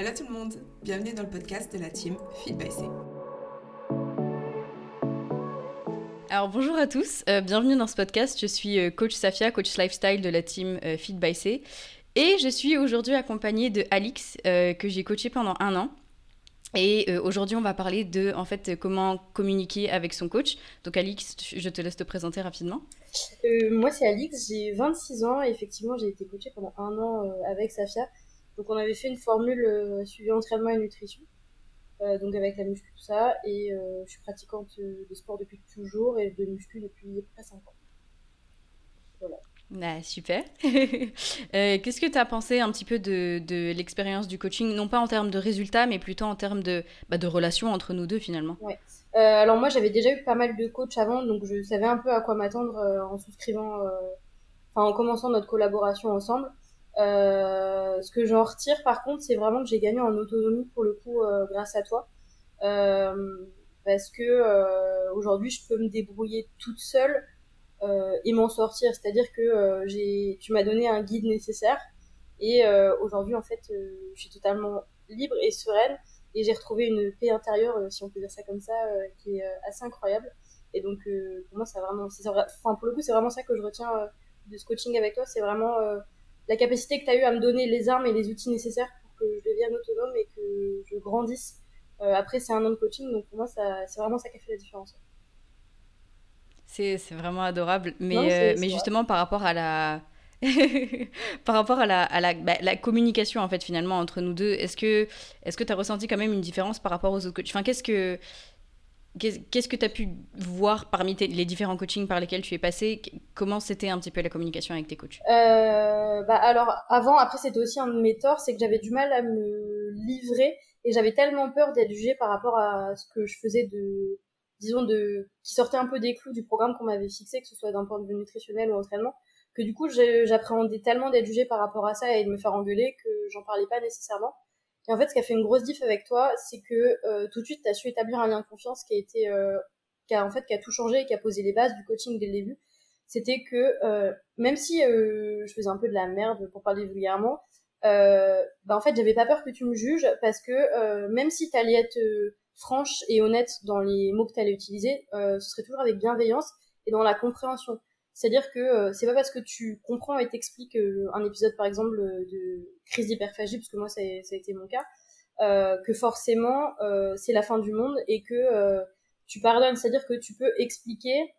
Hello tout le monde, bienvenue dans le podcast de la team Feed by C. Alors bonjour à tous, euh, bienvenue dans ce podcast. Je suis euh, coach Safia, coach lifestyle de la team euh, Feed by C. Et je suis aujourd'hui accompagnée de Alix, que j'ai coaché pendant un an. Et aujourd'hui, on va parler de en fait comment communiquer avec son coach. Donc Alix, je te laisse te présenter rapidement. moi, c'est Alix, j'ai 26 ans et effectivement, j'ai été coachée pendant un an avec Safia. Donc on avait fait une formule euh, suivi entraînement et nutrition, euh, donc avec la muscu tout ça, et euh, je suis pratiquante de sport depuis toujours et de muscu depuis près 5 ans. Voilà. Ah, super. Qu'est-ce que tu as pensé un petit peu de, de l'expérience du coaching, non pas en termes de résultats, mais plutôt en termes de, bah, de relations entre nous deux finalement ouais. Alors moi j'avais déjà eu pas mal de coachs avant, donc je savais un peu à quoi m'attendre en souscrivant, enfin en commençant notre collaboration ensemble. Euh, ce que j'en retire par contre, c'est vraiment que j'ai gagné en autonomie pour le coup euh, grâce à toi. Euh, parce que aujourd'hui, je peux me débrouiller toute seule et m'en sortir. C'est-à-dire que tu m'as donné un guide nécessaire. Et aujourd'hui, en fait, je suis totalement libre et sereine. Et j'ai retrouvé une paix intérieure, si on peut dire ça comme ça, qui est assez incroyable. Et donc, pour moi, c'est vraiment, pour le coup, c'est vraiment ça que je retiens de ce coaching avec toi. C'est vraiment la capacité que tu as eu à me donner les armes et les outils nécessaires pour que je devienne autonome et que je grandisse. Euh, après, c'est un an de coaching, donc pour moi, c'est vraiment ça qui a fait la différence. C'est vraiment adorable. Mais, euh, mais justement, par rapport à la. par rapport à la, à la, bah, la, communication en fait finalement entre nous deux, est-ce que est-ce que tu as ressenti quand même une différence par rapport aux autres coachs? Enfin, qu'est-ce que Qu'est-ce que tu as pu voir parmi les différents coachings par lesquels tu es passé? Comment c'était un petit peu la communication avec tes coachs? Euh, bah Alors, avant, après, c'était aussi un de mes torts, c'est que j'avais du mal à me livrer et j'avais tellement peur d'être jugée par rapport à ce que je faisais de, disons, de, qui sortait un peu des clous du programme qu'on m'avait fixé, que ce soit d'un point de vue nutritionnel ou entraînement, que du coup, j'appréhendais tellement d'être jugée par rapport à ça et de me faire engueuler que j'en parlais pas nécessairement. Et en fait, ce qui a fait une grosse diff avec toi, c'est que euh, tout de suite, tu as su établir un lien de confiance qui a été, euh, qui a en fait, qui a tout changé et qui a posé les bases du coaching dès le début. C'était que euh, même si euh, je faisais un peu de la merde pour parler vulgairement, euh, bah en fait, j'avais pas peur que tu me juges parce que euh, même si tu allais être franche et honnête dans les mots que tu allais utiliser, ce serait toujours avec bienveillance et dans la compréhension. C'est-à-dire que euh, c'est pas parce que tu comprends et t'expliques euh, un épisode par exemple euh, de crise d'hyperphagie, parce que moi ça, a été mon cas, que forcément c'est la fin du monde et que tu pardonnes. C'est-à-dire que tu peux expliquer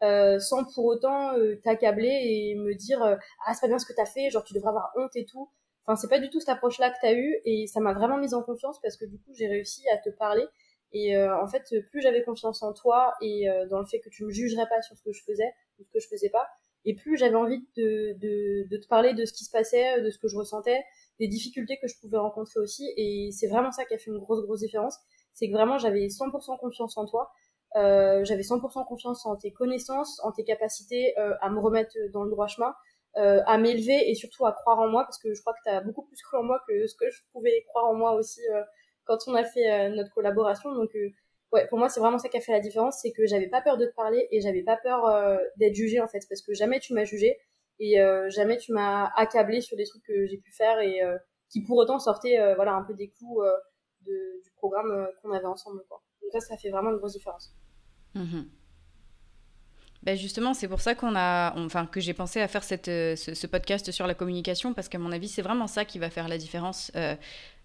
sans pour autant t'accabler et me dire ah c'est pas bien ce que t'as fait, genre tu devrais avoir honte et tout. Enfin c'est pas du tout cette approche-là que t'as eu et ça m'a vraiment mise en confiance parce que du coup j'ai réussi à te parler et en fait, plus j'avais confiance en toi et dans le fait que tu me jugerais pas sur ce que je faisais, ce que je faisais pas. Et plus j'avais envie de, de, de, te parler de ce qui se passait, de ce que je ressentais, des difficultés que je pouvais rencontrer aussi. Et c'est vraiment ça qui a fait une grosse, grosse différence. C'est que vraiment, j'avais 100% confiance en toi. Euh, j'avais 100% confiance en tes connaissances, en tes capacités euh, à me remettre dans le droit chemin, euh, à m'élever et surtout à croire en moi, parce que je crois que tu as beaucoup plus cru en moi que ce que je pouvais croire en moi aussi euh, quand on a fait euh, notre collaboration. Donc ouais, pour moi, c'est vraiment ça qui a fait la différence, c'est que j'avais pas peur de te parler et j'avais pas peur euh, d'être jugée en fait, parce que jamais tu m'as jugée et euh, jamais tu m'as accablé sur des trucs que j'ai pu faire et euh, qui pour autant sortaient voilà un peu des clous de, du programme qu'on avait ensemble quoi. Donc ça, ça fait vraiment une grosse différence. Mmh ben justement, c'est pour ça qu'on a, enfin que j'ai pensé à faire cette, ce, ce, podcast sur la communication parce qu'à mon avis, c'est vraiment ça qui va faire la différence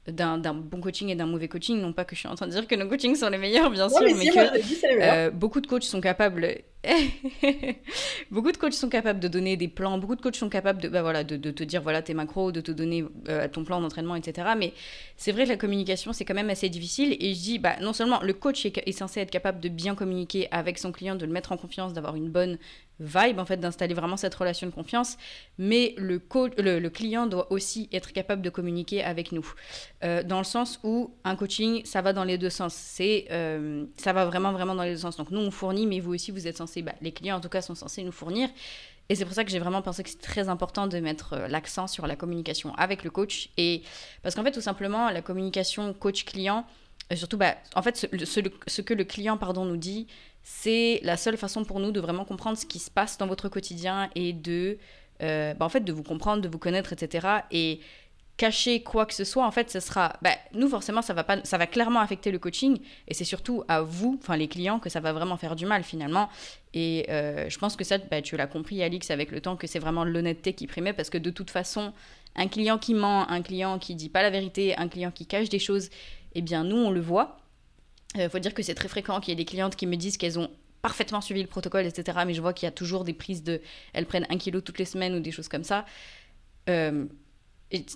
d'un bon coaching et d'un mauvais coaching. Non pas que je suis en train de dire que nos coachings sont les meilleurs, bien sûr, mais, que euh, beaucoup de coachs sont capables beaucoup de coachs sont capables de donner des plans, beaucoup de coachs sont capables de, bah voilà, de, te dire voilà tes macros, de te donner euh, ton plan d'entraînement, etc. Mais c'est vrai que la communication, c'est quand même assez difficile. Et je dis, bah, non seulement le coach est, censé être capable de bien communiquer avec son client, de le mettre en confiance, d'avoir une bonne vibe, en fait, d'installer vraiment cette relation de confiance, mais le, coach, le, client doit aussi être capable de communiquer avec nous. Euh, dans le sens où un coaching, ça va dans les deux sens. Euh, ça va vraiment, vraiment dans les deux sens. Donc nous, on fournit, mais vous aussi, vous êtes censé bah, les clients en tout cas sont censés nous fournir. Et c'est pour ça que j'ai vraiment pensé que c'est très important de mettre euh, l'accent sur la communication avec le coach. Et parce qu'en fait, tout simplement, la communication coach-client, surtout, bah, en fait, ce, que le client pardon, nous dit, c'est la seule façon pour nous de vraiment comprendre ce qui se passe dans votre quotidien et de, euh, bah, en fait, de vous comprendre, de vous connaître, etc. Et cacher quoi que ce soit, en fait, ce sera. Bah, nous, forcément, ça va, pas, ça va clairement affecter le coaching. Et c'est surtout à vous, enfin les clients, que ça va vraiment faire du mal finalement. Et euh, je pense que ça, bah, tu l'as compris, Alix, avec le temps, que c'est vraiment l'honnêteté qui primait. Parce que de toute façon, un client qui ment, un client qui dit pas la vérité, un client qui cache des choses, eh bien, nous, on le voit. Il euh, faut dire que c'est très fréquent qu'il y ait des clientes qui me disent qu'elles ont parfaitement suivi le protocole, etc. Mais je vois qu'il y a toujours des prises de. Elles prennent un kilo toutes les semaines ou des choses comme ça. Euh,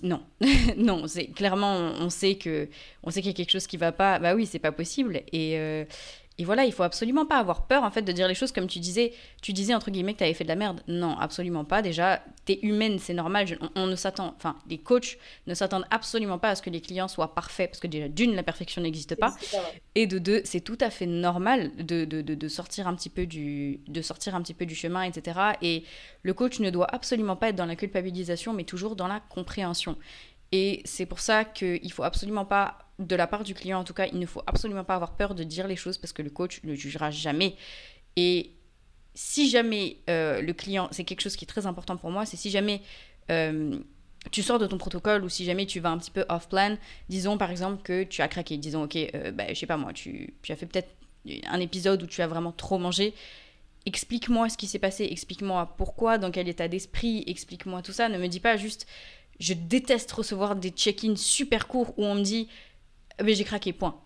non, non, c'est clairement on, sait que on sait qu'il y a quelque chose qui va pas. Bah oui, c'est pas possible. Et, euh, et voilà, il faut absolument pas avoir peur en fait de dire les choses comme tu disais. Tu disais entre guillemets que tu avais fait de la merde. Non, absolument pas. Déjà, tu es humaine, c'est normal. on, ne s'attend, enfin, les coachs ne s'attendent absolument pas à ce que les clients soient parfaits parce que déjà d'une, la perfection n'existe pas, et de deux, c'est tout à fait normal de, de, de, sortir un petit peu du, de sortir un petit peu du chemin, etc. Et le coach ne doit absolument pas être dans la culpabilisation, mais toujours dans la compréhension. Et c'est pour ça qu'il faut absolument pas de la part du client, en tout cas, il ne faut absolument pas avoir peur de dire les choses parce que le coach ne jugera jamais. Et si jamais euh, le client, c'est quelque chose qui est très important pour moi, c'est si jamais euh, tu sors de ton protocole ou si jamais tu vas un petit peu off-plan, disons par exemple que tu as craqué, disons, ok, euh, bah, je sais pas moi, tu, tu as fait peut-être un épisode où tu as vraiment trop mangé. Explique-moi ce qui s'est passé, explique-moi pourquoi, dans quel état d'esprit, explique-moi tout ça. Ne me dis pas juste, je déteste recevoir des check-ins super courts où on me dit mais j'ai craqué, point.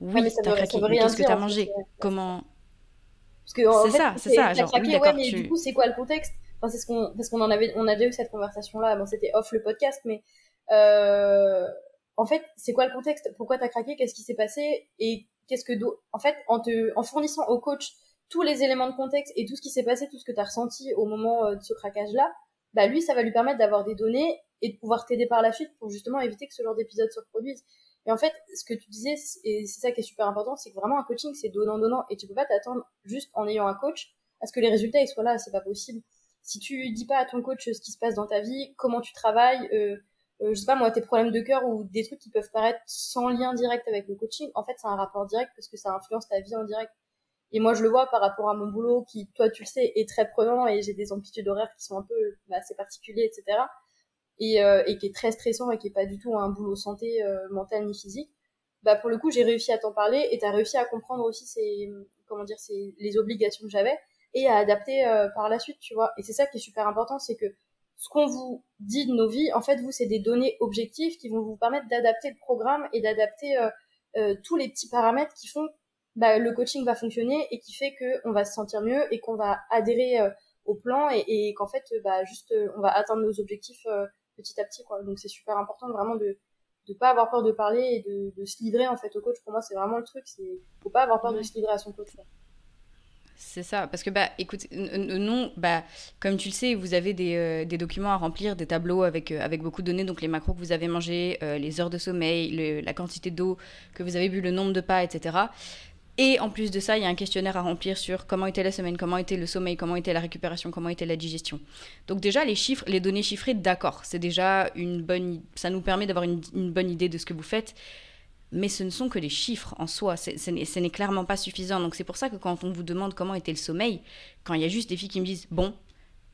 Oui, t'as craqué, mais qu'est-ce que t'as mangé? Comment? C'est ça, c'est ça. Genre, craqué, ouais, mais du coup, c'est quoi le contexte? Enfin, c'est ce qu'on, parce qu'on en avait, on a déjà eu cette conversation-là. Bon, c'était off le podcast, mais euh... en fait, c'est quoi le contexte? Pourquoi t'as craqué? Qu'est-ce qui s'est passé? Et qu'est-ce que En fait, en te, en fournissant au coach tous les éléments de contexte et tout ce qui s'est passé, tout ce que t'as ressenti au moment euh, de ce craquage-là, bah lui, ça va lui permettre d'avoir des données et de pouvoir t'aider par la suite pour justement éviter que ce genre d'épisode se reproduise. Et en fait, ce que tu disais, et c'est ça qui est super important, c'est que vraiment un coaching, c'est donnant-donnant, et tu peux pas t'attendre juste en ayant un coach à ce que les résultats ils soient là, c'est pas possible. Si tu dis pas à ton coach ce qui se passe dans ta vie, comment tu travailles, euh, euh, je sais pas moi, tes problèmes de cœur ou des trucs qui peuvent paraître sans lien direct avec le coaching, en fait, c'est un rapport direct parce que ça influence ta vie en direct. Et moi, je le vois par rapport à mon boulot qui, toi, tu le sais, est très prenant et j'ai des amplitudes horaires qui sont un peu bah, assez particuliers, etc et, euh, et qui est très stressant et qui est pas du tout un boulot santé euh, mentale ni physique, bah pour le coup j'ai réussi à t'en parler et t'as réussi à comprendre aussi ces comment dire ces les obligations que j'avais et à adapter euh, par la suite tu vois. Et c'est ça qui est super important c'est que ce qu'on vous dit de nos vies en fait vous c'est des données objectives qui vont vous permettre d'adapter le programme et d'adapter tous les petits paramètres qui font bah, le coaching va fonctionner et qui fait que on va se sentir mieux et qu'on va adhérer au plan et, et qu'en fait bah juste on va atteindre nos objectifs petit à petit quoi. Donc c'est super important vraiment de de pas avoir peur de parler et de, de, se livrer en fait au coach. Pour moi c'est vraiment le truc c'est faut pas avoir peur de se livrer à son coach C'est ça, parce que bah écoute, non, bah comme tu le sais, vous avez des, euh, des documents à remplir, des tableaux avec, euh, avec beaucoup de données, donc les macros que vous avez mangés, euh, les heures de sommeil, la quantité d'eau que vous avez bu, le nombre de pas, etc. Et en plus de ça, il y a un questionnaire à remplir sur comment était la semaine, comment était le sommeil, comment était la récupération, comment était la digestion. Donc déjà, les chiffres, les données chiffrées, d'accord, c'est déjà une bonne... Ça nous permet d'avoir une, bonne idée de ce que vous faites. Mais ce ne sont que les chiffres en soi, ce n'est clairement pas suffisant. Donc c'est pour ça que quand on vous demande comment était le sommeil, quand il y a juste des filles qui me disent, bon,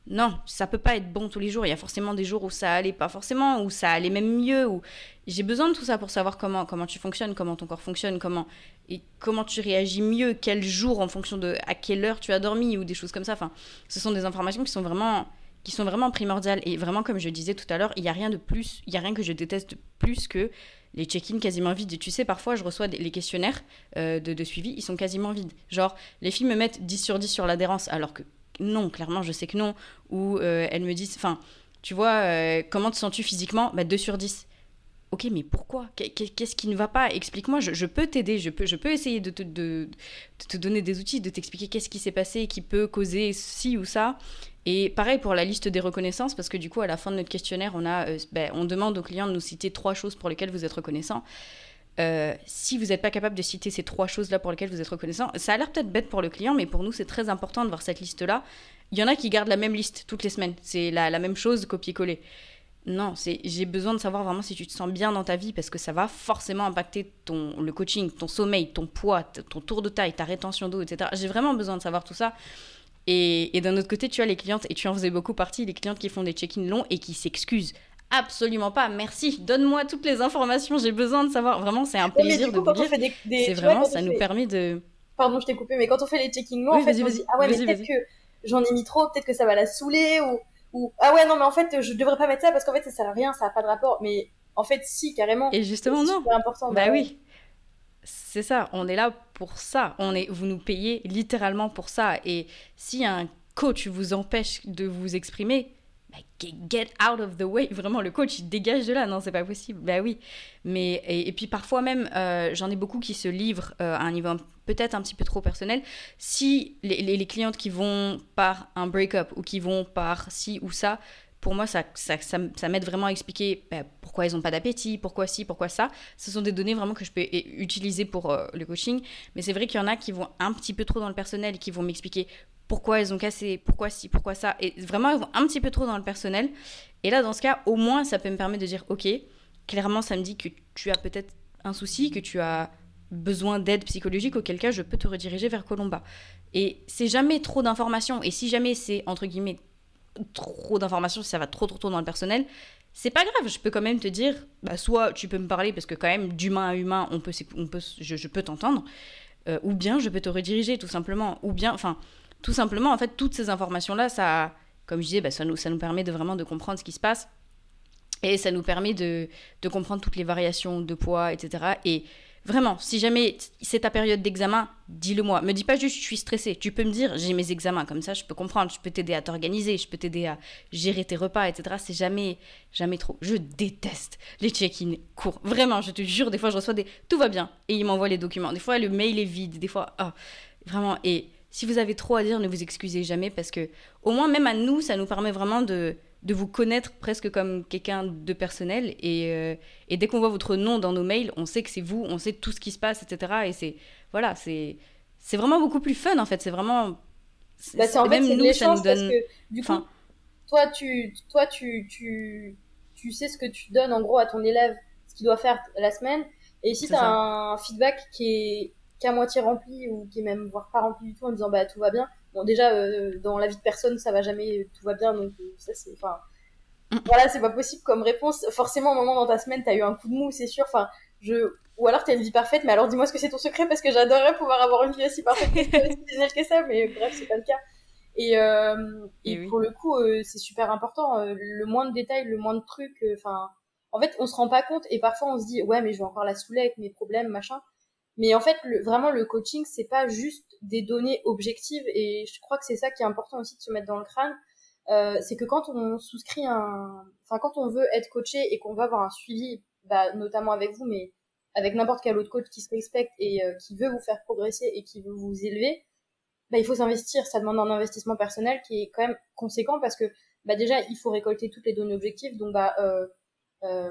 non, ça peut pas être bon tous les jours. Il y a forcément des jours où ça allait pas forcément, où ça allait même mieux. Où j'ai besoin de tout ça pour savoir comment comment tu fonctionnes, comment ton corps fonctionne, comment et comment tu réagis mieux, quel jour en fonction de à quelle heure tu as dormi ou des choses comme ça. Enfin, ce sont des informations qui sont vraiment qui sont vraiment primordiales et vraiment comme je disais tout à l'heure, il y a rien de plus, il y a rien que je déteste plus que les check-in quasiment vides. Et tu sais, parfois, je reçois les questionnaires euh, de, de, suivi, ils sont quasiment vides. Genre, les filles me mettent 10 sur 10 sur l'adhérence, alors que non, clairement, je sais que non. Ou euh, elles me disent, enfin, tu vois, euh, comment te sens-tu physiquement? Bah, 2 sur 10. Ok, mais pourquoi? Qu'est-ce qui ne va pas? Explique-moi, je, peux t'aider, je peux, je peux essayer de te, donner des outils, de t'expliquer qu'est-ce qui s'est passé, qui peut causer ci ou ça. Et pareil pour la liste des reconnaissances, parce que du coup, à la fin de notre questionnaire, on, a, euh, ben, on demande aux clients de nous citer trois choses pour lesquelles vous êtes reconnaissant. Euh, si vous n'êtes pas capable de citer ces trois choses-là pour lesquelles vous êtes reconnaissant, ça a l'air peut-être bête pour le client, mais pour nous, c'est très important de voir cette liste-là. Il y en a qui gardent la même liste toutes les semaines. C'est la, la même chose, copier-coller. Non, c'est j'ai besoin de savoir vraiment si tu te sens bien dans ta vie parce que ça va forcément impacter ton le coaching, ton sommeil, ton poids, ton tour de taille, ta rétention d'eau, etc. J'ai vraiment besoin de savoir tout ça. Et, et d'un autre côté, tu as les clientes, et tu en faisais beaucoup partie, les clientes qui font des check-ins longs et qui s'excusent absolument pas. Merci. Donne-moi toutes les informations. J'ai besoin de savoir. Vraiment, c'est un plaisir de vous dire. C'est vraiment, ça nous permet de. Pardon, je t'ai coupé, mais quand on fait les checking mots, en fait, on dit ah ouais, mais peut-être que j'en ai mis trop, peut-être que ça va la saouler ou ou ah ouais non mais en fait je devrais pas mettre ça parce qu'en fait ça sert à rien, ça a pas de rapport. Mais en fait si carrément. Et justement non. C'est important. Bah, bah oui. C'est ça, on est là pour ça. On est, vous nous payez littéralement pour ça. Et si un coach vous empêche de vous exprimer, get out of the way. Vraiment, le coach, il dégage de là. Non, c'est pas possible. Bah oui. Mais, et, puis parfois même, euh, j'en ai beaucoup qui se livrent euh, à un niveau peut-être un petit peu trop personnel. Si les, clientes qui vont par un break-up ou qui vont par ci ou ça, pour moi, ça, ça, m'aide vraiment à expliquer bah, pourquoi elles n'ont pas d'appétit, pourquoi ci, pourquoi ça. Ce sont des données vraiment que je peux utiliser pour euh, le coaching. Mais c'est vrai qu'il y en a qui vont un petit peu trop dans le personnel, qui vont m'expliquer pourquoi elles ont cassé, pourquoi ci, pourquoi ça. Et vraiment, elles vont un petit peu trop dans le personnel. Et là, dans ce cas, au moins, ça peut me permettre de dire, ok, clairement, ça me dit que tu as peut-être un souci, que tu as besoin d'aide psychologique, auquel cas, je peux te rediriger vers Colomba. Et c'est jamais trop d'informations. Et si jamais c'est, entre guillemets, trop d'informations, si ça va trop trop trop dans le personnel, c'est pas grave, je peux quand même te dire, bah, soit tu peux me parler parce que quand même d'humain à humain, on peut, on peut, je, peux t'entendre, euh, ou bien je peux te rediriger tout simplement, ou bien, enfin, tout simplement, en fait, toutes ces informations-là, ça, comme je disais, bah, ça, nous, ça nous permet de vraiment de comprendre ce qui se passe, et ça nous permet de, de comprendre toutes les variations de poids, etc. Et Vraiment, si jamais c'est ta période d'examen, dis-le moi. Me dis pas juste je suis stressée. Tu peux me dire j'ai mes examens comme ça, je peux comprendre, je peux t'aider à t'organiser, je peux t'aider à gérer tes repas, etc. C'est jamais, jamais trop. Je déteste les check-in courts. Vraiment, je te jure, des fois je reçois des tout va bien et il m'envoie les documents. Des fois le mail est vide, des fois ah, vraiment. Et si vous avez trop à dire, ne vous excusez jamais parce que au moins même à nous, ça nous permet vraiment de de vous connaître presque comme quelqu'un de personnel. Euh, et, dès qu'on voit votre nom dans nos mails, on sait que c'est vous, on sait tout ce qui se passe, etc. Et c'est voilà, c'est c'est vraiment beaucoup plus fun en fait. C'est vraiment bah, en même nous, ça nous donne. que, du coup, toi, tu, toi tu, tu, tu sais ce que tu donnes en gros à ton élève, ce qu'il doit faire la semaine. Et si tu as un feedback qui est qu'à moitié rempli ou qui est même voire pas rempli du tout en disant bah tout va bien, Bon, déjà, euh, dans la vie de personne, ça va jamais, tout va bien, donc euh, ça, c'est. Enfin. Mm. Voilà, c'est pas possible comme réponse. Forcément, un moment dans ta semaine, t'as eu un coup de mou, c'est sûr. Enfin, je. Ou alors t'as une vie parfaite, mais alors dis-moi ce que c'est ton secret parce que j'adorerais pouvoir avoir une vie aussi parfaite que ça, mais bref, c'est pas le cas. Et, euh, et, pour le coup, c'est super important. le moins de détails, le moins de trucs. Enfin, en fait, on se rend pas compte et parfois on se dit ouais, mais je vais encore la saouler avec mes problèmes, machin. Mais en fait, le, vraiment, le coaching, c'est pas juste des données objectives, et je crois que c'est ça qui est important aussi de se mettre dans le crâne. Euh, c'est que quand on souscrit un, enfin quand on veut être coaché et qu'on veut avoir un suivi, bah, notamment avec vous, mais avec n'importe quel autre coach qui se respecte et euh, qui veut vous faire progresser et qui veut vous élever, bah, il faut s'investir. Ça demande un investissement personnel qui est quand même conséquent parce que bah, déjà il faut récolter toutes les données objectives, donc bah euh, euh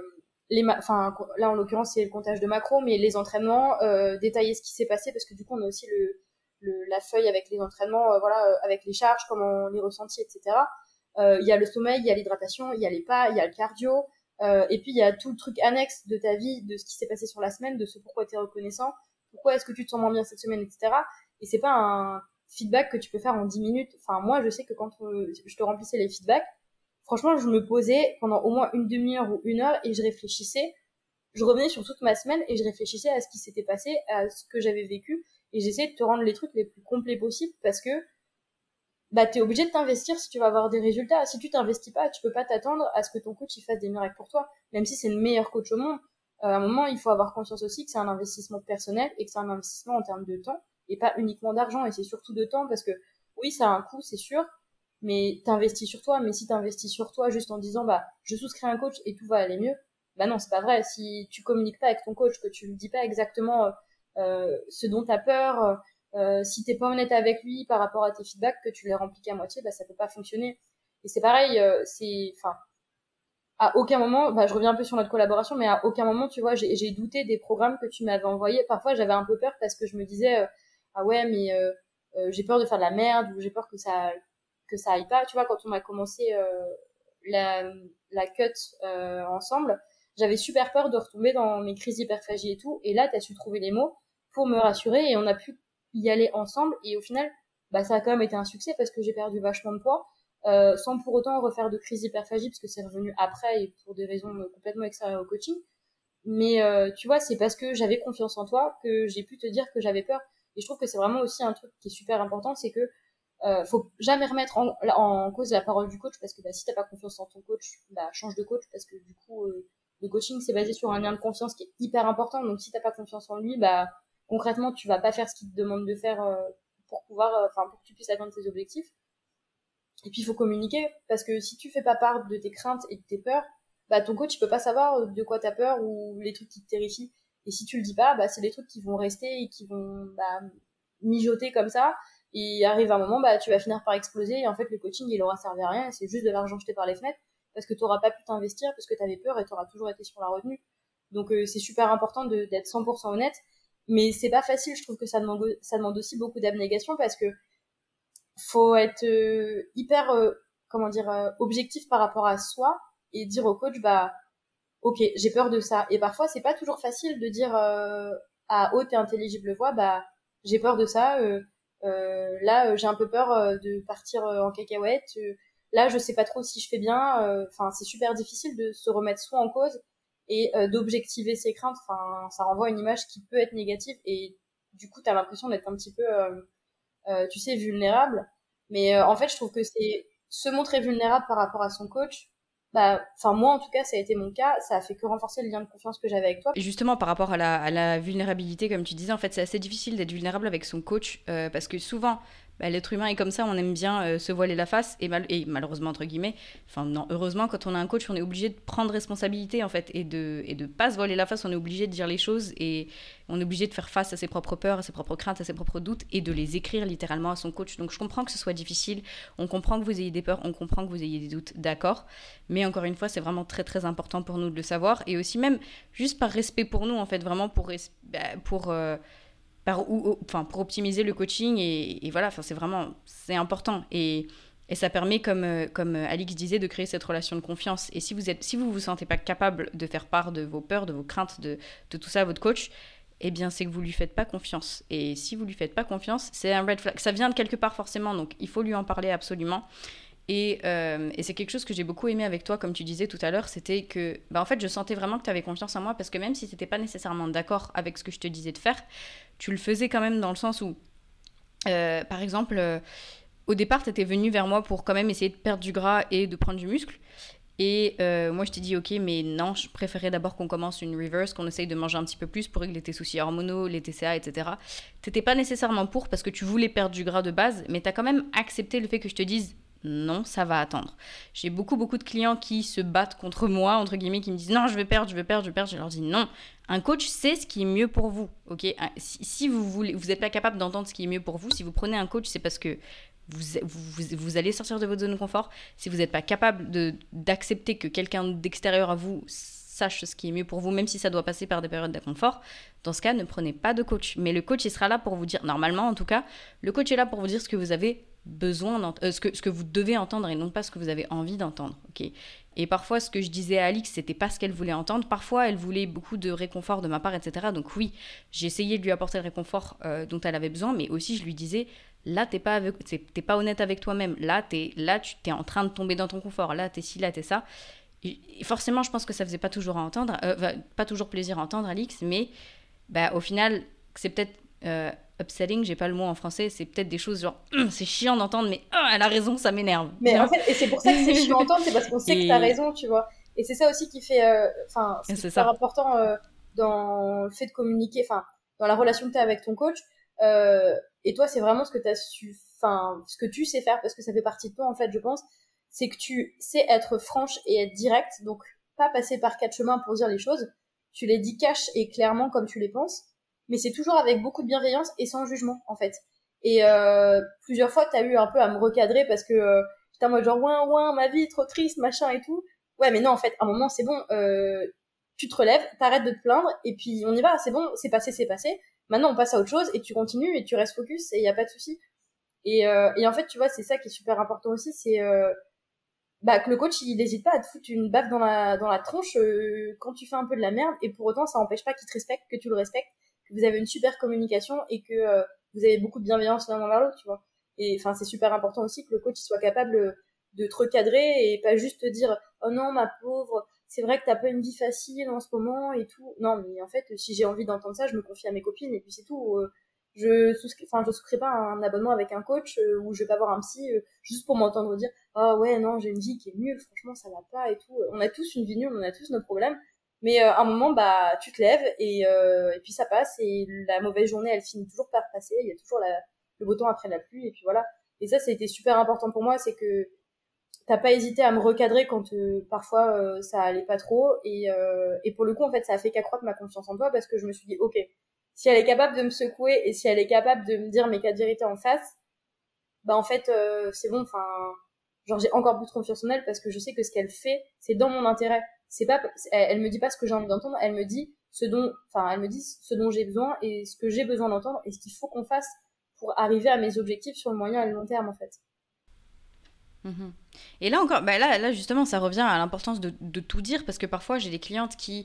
les enfin là en l'occurrence c'est le comptage de macro mais les entraînements euh, détailler ce qui s'est passé parce que du coup on a aussi le, le la feuille avec les entraînements euh, voilà euh, avec les charges comment on les ressentit etc euh, il y a le sommeil il y a l'hydratation il y a les pas il y a le cardio et puis il y a tout le truc annexe de ta vie de ce qui s'est passé sur la semaine de ce pourquoi tu es reconnaissant pourquoi est-ce que tu te sens moins bien cette semaine etc et c'est pas un feedback que tu peux faire en 10 minutes. Enfin moi je sais que quand je te remplissais les feedbacks franchement, je me posais pendant au moins une demi-heure ou une heure et je réfléchissais. Je revenais sur toute ma semaine et je réfléchissais à ce qui s'était passé, à ce que j'avais vécu et j'essayais de te rendre les trucs les plus complets possibles parce que bah t'es obligé de t'investir si tu vas avoir des résultats. Si tu t'investis pas, tu peux pas t'attendre à ce que ton coach il fasse des miracles pour toi, même si c'est le meilleur coach au monde. Euh, à un moment, il faut avoir conscience aussi que c'est un investissement personnel et que c'est un investissement en termes de temps et pas uniquement d'argent et c'est surtout de temps parce que oui, ça a un coût, c'est sûr, mais t'investis sur toi. Mais si t'investis sur toi juste en disant bah je souscris un coach et tout va aller mieux, bah non c'est pas vrai. Si tu communiques pas avec ton coach, que tu lui dis pas exactement euh, euh ce dont t'as peur, euh, euh, si t'es pas honnête avec lui par rapport à tes feedbacks, que tu les remplis qu'à moitié, bah ça peut pas fonctionner. Et c'est pareil, euh, c'est enfin à aucun moment, bah, je reviens un peu sur notre collaboration, mais à aucun moment, tu vois, j'ai douté des programmes que tu m'avais envoyés. Parfois, j'avais un peu peur parce que je me disais, ah ouais, mais j'ai peur de faire de la merde ou j'ai peur que ça que ça aille pas. Tu vois, quand on a commencé euh, la, cut euh, ensemble, j'avais super peur de retomber dans mes crises d'hyperphagie et tout. Et là, tu as su trouver les mots pour me rassurer et on a pu y aller ensemble. Et au final, bah, ça a quand même été un succès parce que j'ai perdu vachement de poids. euh, sans pour autant refaire de crise d'hyperphagie parce que c'est revenu après et pour des raisons complètement extérieures au coaching. Mais tu vois, c'est parce que j'avais confiance en toi que j'ai pu te dire que j'avais peur. Et je trouve que c'est vraiment aussi un truc qui est super important, c'est que euh, faut jamais remettre en, en, cause la parole du coach parce que bah, si t'as pas confiance en ton coach, bah change de coach parce que du coup euh, le coaching c'est basé sur un lien de confiance qui est hyper important. Donc si t'as pas confiance en lui, bah concrètement tu vas pas faire ce qu'il te demande de faire euh, pour pouvoir, euh, enfin pour que tu puisses atteindre tes objectifs. Et puis il faut communiquer parce que si tu fais pas part de tes craintes et de tes peurs, bah ton coach il peut pas savoir de quoi t'as peur ou les trucs qui te terrifient. Et si tu le dis pas, bah c'est les trucs qui vont rester et qui vont bah, mijoter comme ça. Et arrive un moment, bah tu vas finir par exploser et en fait le coaching il aura servi à rien. C'est juste de l'argent jeté par les fenêtres parce que tu pas pu t'investir parce que tu avais peur et tu auras toujours été sur la retenue. Donc euh, c'est super important d'être 100% honnête. Mais c'est pas facile, je trouve que ça demande, ça demande aussi beaucoup d'abnégation parce que faut être euh, hyper euh, comment dire euh, objectif par rapport à soi et dire au coach bah ok j'ai peur de ça et parfois c'est pas toujours facile de dire à haute et intelligible voix bah j'ai peur de ça là j'ai un peu peur de partir en cacahuète là je sais pas trop si je fais bien enfin c'est super difficile de se remettre soi en cause et d'objectiver ses craintes enfin ça renvoie une image qui peut être négative et du coup t'as l'impression d'être un petit peu euh, tu sais, vulnérable. Mais euh, en fait, je trouve que c'est se montrer vulnérable par rapport à son coach. Bah, moi en tout cas, ça a été mon cas. Ça a fait que renforcer le lien de confiance que j'avais avec toi. Et justement, par rapport à la, à la vulnérabilité, comme tu disais, en fait, c'est assez difficile d'être vulnérable avec son coach euh, parce que souvent, bah, l'être humain est comme ça, on aime bien euh, se voiler la face et, mal et, malheureusement entre guillemets, enfin non, heureusement quand on a un coach, on est obligé de prendre responsabilité en fait et de et pas se voiler la face, on est obligé de dire les choses et on est obligé de faire face à ses propres peurs, à ses propres craintes, à ses propres doutes et de les écrire littéralement à son coach. Donc je comprends que ce soit difficile, on comprend que vous ayez des peurs, on comprend que vous ayez des doutes, d'accord, mais encore une fois, c'est vraiment très très important pour nous de le savoir et aussi même juste par respect pour nous en fait, vraiment pour bah, pour euh, pour optimiser le coaching. Et, voilà, c'est vraiment c'est important. Et, ça permet, comme, euh, comme Alix disait, de créer cette relation de confiance. Et si vous êtes, si vous vous sentez pas capable de faire part de vos peurs, de vos craintes, de, tout ça à votre coach, eh bien, c'est que vous lui faites pas confiance. Et si vous lui faites pas confiance, c'est un red flag. Ça vient de quelque part forcément, donc il faut lui en parler absolument. Et, euh, c'est quelque chose que j'ai beaucoup aimé avec toi, comme tu disais tout à l'heure, c'était que, bah, en fait, je sentais vraiment que tu avais confiance en moi, parce que même si tu n'étais pas nécessairement d'accord avec ce que je te disais de faire, tu le faisais quand même dans le sens où, euh, par exemple, euh, au départ, tu étais venu vers moi pour quand même essayer de perdre du gras et de prendre du muscle. Et euh, moi, je t'ai dit, ok, mais non, je préférais d'abord qu'on commence une reverse, qu'on essaye de manger un petit peu plus pour régler tes soucis hormonaux, les TCA, etc. T'étais pas nécessairement pour parce que tu voulais perdre du gras de base, mais tu as quand même accepté le fait que je te dise, non, ça va attendre. J'ai beaucoup, beaucoup de clients qui se battent contre moi, entre guillemets, qui me disent non, je vais perdre, je vais perdre, je vais perdre. Je leur dis non. Un coach sait ce qui est mieux pour vous. Si, vous vous n'êtes pas capable d'entendre ce qui est mieux pour vous, si vous prenez un coach, c'est parce que vous, vous, allez sortir de votre zone de confort. Si vous n'êtes pas capable d'accepter que quelqu'un d'extérieur à vous sache ce qui est mieux pour vous, même si ça doit passer par des périodes d'inconfort, dans ce cas, ne prenez pas de coach. Mais le coach, il sera là pour vous dire, normalement en tout cas, le coach est là pour vous dire ce que vous avez besoin euh, ce, que, ce que vous devez entendre et non pas ce que vous avez envie d'entendre. ok? Et parfois, ce que je disais à Alix, c'était pas ce qu'elle voulait entendre. Parfois, elle voulait beaucoup de réconfort de ma part, etc. Donc oui, j'ai essayé de lui apporter le réconfort euh, dont elle avait besoin, mais aussi je lui disais, là, t'es pas, t'es pas honnête avec toi-même. Là, t'es, là, tu es en train de tomber dans ton confort. Là, t'es ci, là, t'es ça. Et forcément, je pense que ça faisait pas toujours à entendre, euh, pas toujours plaisir à entendre, Alix, mais bah, au final, c'est peut-être upsetting, j'ai pas le mot en français, c'est peut-être des choses genre c'est chiant d'entendre, mais oh, elle a raison, ça m'énerve. Mais en fait, et c'est pour ça que c'est chiant d'entendre, c'est parce qu'on sait que t'as raison, tu vois. Et c'est ça aussi qui fait, euh, enfin, c'est super important euh, dans le fait de communiquer, enfin, dans la relation que t'as avec ton coach. Euh, et toi, c'est vraiment ce que t'as su, enfin, ce que tu sais faire, parce que ça fait partie de toi, en fait, je pense, c'est que tu sais être franche et être direct, donc pas passer par quatre chemins pour dire les choses. Tu les dis cash et clairement comme tu les penses mais c'est toujours avec beaucoup de bienveillance et sans jugement en fait. Et euh, plusieurs fois, t'as eu un peu à me recadrer parce que euh, j'étais en mode genre ouin ouin ma vie trop triste machin et tout. Ouais, mais non en fait, à un moment c'est bon, euh, tu te relèves, t'arrêtes de te plaindre et puis on y va, c'est bon, c'est passé, c'est passé. Maintenant on passe à autre chose et tu continues et tu restes focus et il y a pas de souci. Et, euh, et en fait, tu vois, c'est ça qui est super important aussi, c'est euh, bah, que le coach il n'hésite pas à te foutre une baffe dans la dans la tronche euh, quand tu fais un peu de la merde et pour autant ça empêche pas qu'il te respecte, que tu le respectes vous avez une super communication et que euh, vous avez beaucoup de bienveillance l'un envers l'autre, tu vois. Et enfin, c'est super important aussi que le coach soit capable de te recadrer et pas juste te dire oh non ma pauvre c'est vrai que t'as pas une vie facile en ce moment et tout non mais en fait si j'ai envie d'entendre ça je me confie à mes copines et puis c'est tout euh, je souscris enfin je souscris pas un abonnement avec un coach euh, ou je vais pas voir un psy euh, juste pour m'entendre dire ah ouais non j'ai une vie qui est nulle franchement ça va pas et tout on a tous une vie nulle on a tous nos problèmes mais à un moment bah tu te lèves et, et puis ça passe et la mauvaise journée elle finit toujours par passer il y a toujours la, le beau temps après la pluie et puis voilà et ça, été super important pour moi, c'est que t'as pas hésité à me recadrer quand euh, parfois euh, ça allait pas trop. Et, euh, pour le coup, en fait, ça a fait qu'accroître ma confiance en toi parce que je me suis dit, ok, si elle est capable de me secouer et si elle est capable de me dire mes cas de vérité en face, bah en fait, c'est bon. Enfin, genre j'ai encore plus de confiance en elle parce que je sais que ce qu'elle fait, c'est dans mon intérêt. C'est pas, elle, me dit pas ce que j'ai envie d'entendre, elle me dit ce dont, enfin, elle me dit ce dont j'ai besoin et ce que j'ai besoin d'entendre et ce qu'il faut qu'on fasse pour arriver à mes objectifs sur le moyen et le long terme en fait. Mhm. Et là encore, bah là, là justement, ça revient à l'importance de, de, tout dire parce que parfois j'ai des clientes qui.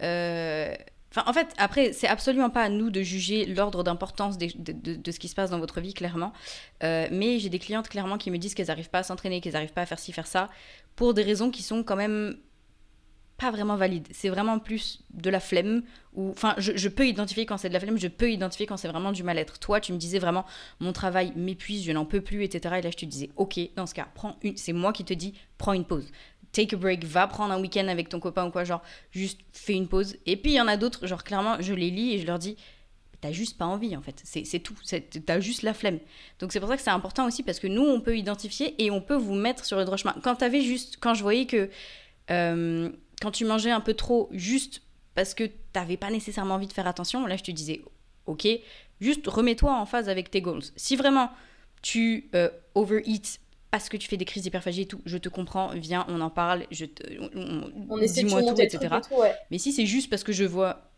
Euh... Enfin, en fait, après, c'est absolument pas à nous de juger l'ordre d'importance de, de, ce qui se passe dans votre vie, clairement. Euh, mais j'ai des clientes, clairement, qui me disent qu'elles n'arrivent pas à s'entraîner, qu'elles n'arrivent pas à faire ci, faire ça, pour des raisons qui sont quand même pas vraiment valide. C'est vraiment plus de la flemme. Ou, enfin, je, peux identifier quand c'est de la flemme, je peux identifier quand c'est vraiment du mal-être. Toi, tu me disais vraiment, mon travail m'épuise, je n'en peux plus, etc. Et là, je te disais, ok, dans ce cas, prends une. C'est moi qui te dis, prends une pause. Take a break, va prendre un week-end avec ton copain ou quoi, genre, juste fais une pause. Et puis, il y en a d'autres, genre, clairement, je les lis et je leur dis, t'as juste pas envie en fait, c'est tout, t'as juste la flemme. Donc c'est pour ça que c'est important aussi parce que nous on peut identifier et on peut vous mettre sur le droit chemin. Quand t'avais juste, quand je voyais que euh, quand tu mangeais un peu trop juste parce que tu n'avais pas nécessairement envie de faire attention, là je te disais, ok, juste remets-toi en phase avec tes goals. Si vraiment tu euh, overeat parce que tu fais des crises d'hyperphagie et tout, je te comprends, viens, on en parle, je te, on, essaie dis-moi tout, etc. Mais si c'est juste parce que je vois,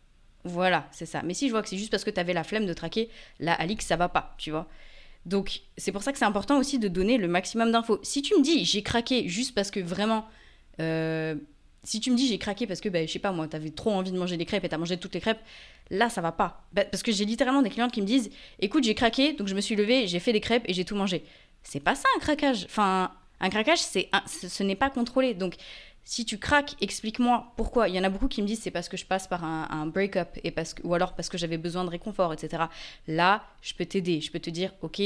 voilà, c'est ça. Mais si je vois que c'est juste parce que tu avais la flemme de traquer, là, Alix, ça va pas, tu vois. Donc, c'est pour ça que c'est important aussi de donner le maximum d'infos. Si tu me dis, j'ai craqué juste parce que vraiment, euh, si tu me dis j'ai craqué parce que, ben, je sais pas moi, t'avais trop envie de manger des crêpes et t'as mangé toutes les crêpes, là ça va pas. Bah, parce que j'ai littéralement des clientes qui me disent écoute, j'ai craqué, donc je me suis levée, j'ai fait des crêpes et j'ai tout mangé. C'est pas ça un craquage. Enfin, un craquage, c'est ce n'est pas contrôlé. Donc, si tu craques, explique-moi pourquoi. Il y en a beaucoup qui me disent c'est parce que je passe par un, break-up et parce ou alors parce que j'avais besoin de réconfort, etc. Là, je peux t'aider. Je peux te dire ok,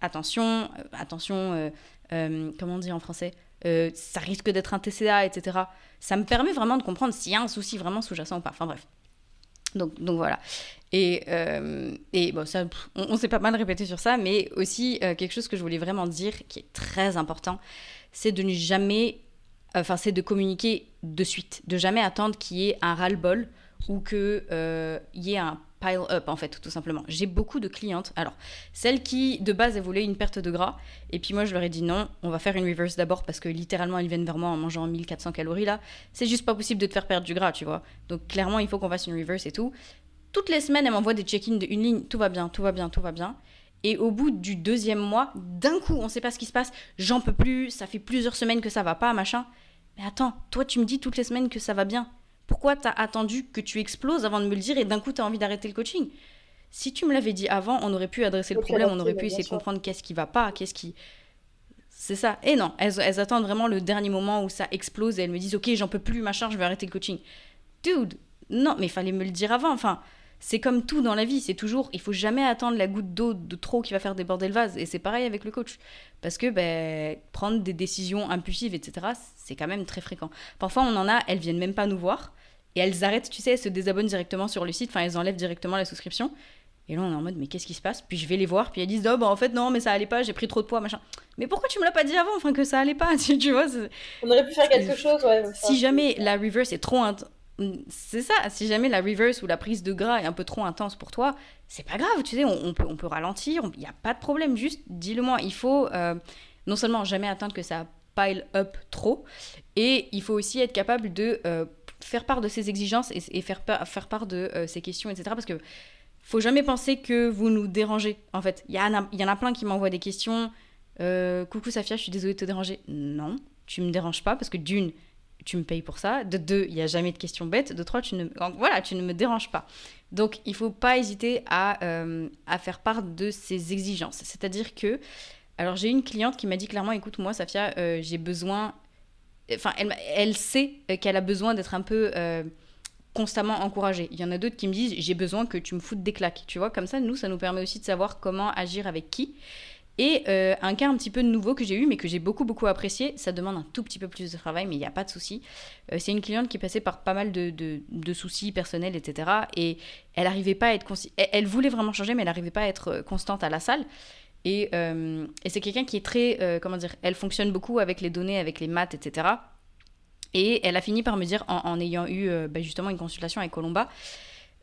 attention, euh, attention, euh, euh, comment on dit en français? Ça risque d'être un TCA, etc ça me permet vraiment de comprendre s'il y a un souci vraiment sous-jacent ou pas. Enfin bref. Donc, donc voilà. Et, euh, et bon, ça, on, s'est pas mal répété sur ça, mais aussi euh, quelque chose que je voulais vraiment dire qui est très important, c'est de ne jamais, enfin, c'est de communiquer de suite, de jamais attendre qu'il y ait un ras-le-bol ou qu'il euh, y ait un pile up en fait, tout simplement. J'ai beaucoup de clientes. Alors, celles qui de base elles voulaient une perte de gras, et puis moi je leur ai dit non, on va faire une reverse d'abord parce que littéralement elles viennent vers moi en mangeant 1400 calories là. C'est juste pas possible de te faire perdre du gras, tu vois. Donc clairement il faut qu'on fasse une reverse et tout. Toutes les semaines elles m'envoient des check-ins de une ligne, tout va bien, tout va bien, tout va bien. Et au bout du deuxième mois, d'un coup, on sait pas ce qui se passe, j'en peux plus, ça fait plusieurs semaines que ça va pas, machin. Mais attends, toi tu me dis toutes les semaines que ça va bien. Pourquoi t'as attendu que tu exploses avant de me le dire et d'un coup t'as envie d'arrêter le coaching? Si tu me l'avais dit avant, on aurait pu adresser le problème, on aurait pu essayer de comprendre qu'est-ce qui va pas, qu'est-ce qui. C'est ça. Et non, elles, attendent vraiment le dernier moment où ça explose et elles me disent Ok, j'en peux plus, machin, je vais arrêter le coaching. Dude, non, mais il fallait me le dire avant. Enfin, c'est comme tout dans la vie, c'est toujours, il faut jamais attendre la goutte d'eau de trop qui va faire déborder le vase. Et c'est pareil avec le coach. Parce que ben, prendre des décisions impulsives, etc., c'est quand même très fréquent. Parfois, on en a, elles viennent même pas nous voir. Et elles arrêtent, tu sais, elles se désabonnent directement sur le site, enfin elles enlèvent directement la souscription. Et là on est en mode mais qu'est-ce qui se passe? Puis je vais les voir, puis elles disent oh bah en fait non mais ça allait pas, j'ai pris trop de poids machin. Mais pourquoi tu me l'as pas dit avant, enfin que ça allait pas, tu, vois On aurait pu faire quelque chose, ouais. Si jamais la reverse est trop c'est ça, si jamais la reverse ou la prise de gras est un peu trop intense pour toi, c'est pas grave, tu sais, on, peut, on peut ralentir, il n'y a pas de problème, juste dis-le moi. Il faut euh, non seulement jamais attendre que ça pile up trop, et il faut aussi être capable de euh, faire part de ses exigences et, faire, faire part de euh, ses questions, etc. Parce que faut jamais penser que vous nous dérangez. En fait, il y, y, en a plein qui m'envoient des questions. Euh, Coucou Safia, je suis désolée de te déranger. Non, tu me déranges pas parce que d'une, tu me payes pour ça. De deux, il n'y a jamais de questions bêtes. De trois, tu ne, voilà, tu ne me déranges pas. Donc, il faut pas hésiter à, euh, à faire part de ses exigences. C'est-à-dire que Alors j'ai une cliente qui m'a dit clairement, écoute, moi, Safia, j'ai besoin... Enfin, elle, sait qu'elle a besoin d'être un peu constamment encouragée. Il y en a d'autres qui me disent, j'ai besoin que tu me foutes des claques. Tu vois, comme ça, nous, ça nous permet aussi de savoir comment agir avec qui. Et euh, un cas un petit peu nouveau que j'ai eu, mais que j'ai beaucoup, beaucoup apprécié, ça demande un tout petit peu plus de travail, mais il n'y a pas de souci. Euh, c'est une cliente qui passait par pas mal de, soucis personnels, etc. Et elle n'arrivait pas à être... Elle, voulait vraiment changer, mais elle n'arrivait pas à être euh, constante à la salle. Et, et c'est quelqu'un qui est très... comment dire Elle fonctionne beaucoup avec les données, avec les maths, etc. Et elle a fini par me dire, en, ayant eu bah, justement une consultation avec Colomba,